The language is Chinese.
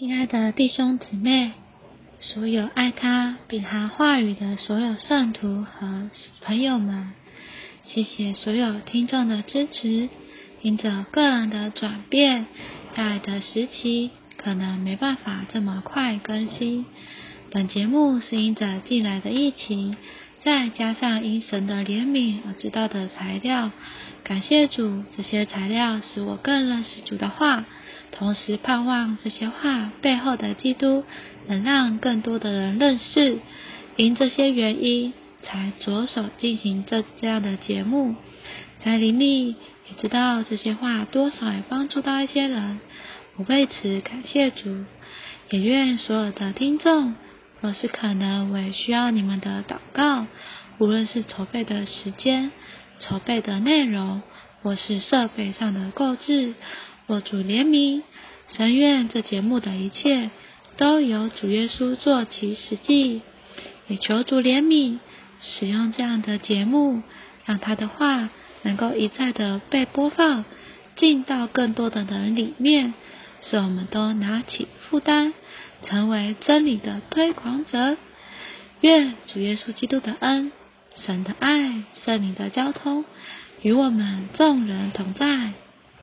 亲爱的弟兄姊妹，所有爱他并他话语的所有圣徒和朋友们，谢谢所有听众的支持。因着个人的转变，爱的时期可能没办法这么快更新。本节目是因着近来的疫情，再加上因神的怜悯而知道的材料。感谢主，这些材料使我更认识主的话。同时盼望这些话背后的基督能让更多的人认识，因这些原因才着手进行这这样的节目。在林里也知道这些话多少也帮助到一些人，我为此感谢主，也愿所有的听众，若是可能，我也需要你们的祷告，无论是筹备的时间、筹备的内容，或是设备上的购置。我主怜悯，神愿这节目的一切都由主耶稣做其实际，也求主怜悯，使用这样的节目，让他的话能够一再的被播放，进到更多的人里面，使我们都拿起负担，成为真理的推广者。愿主耶稣基督的恩、神的爱、圣灵的交通与我们众人同在。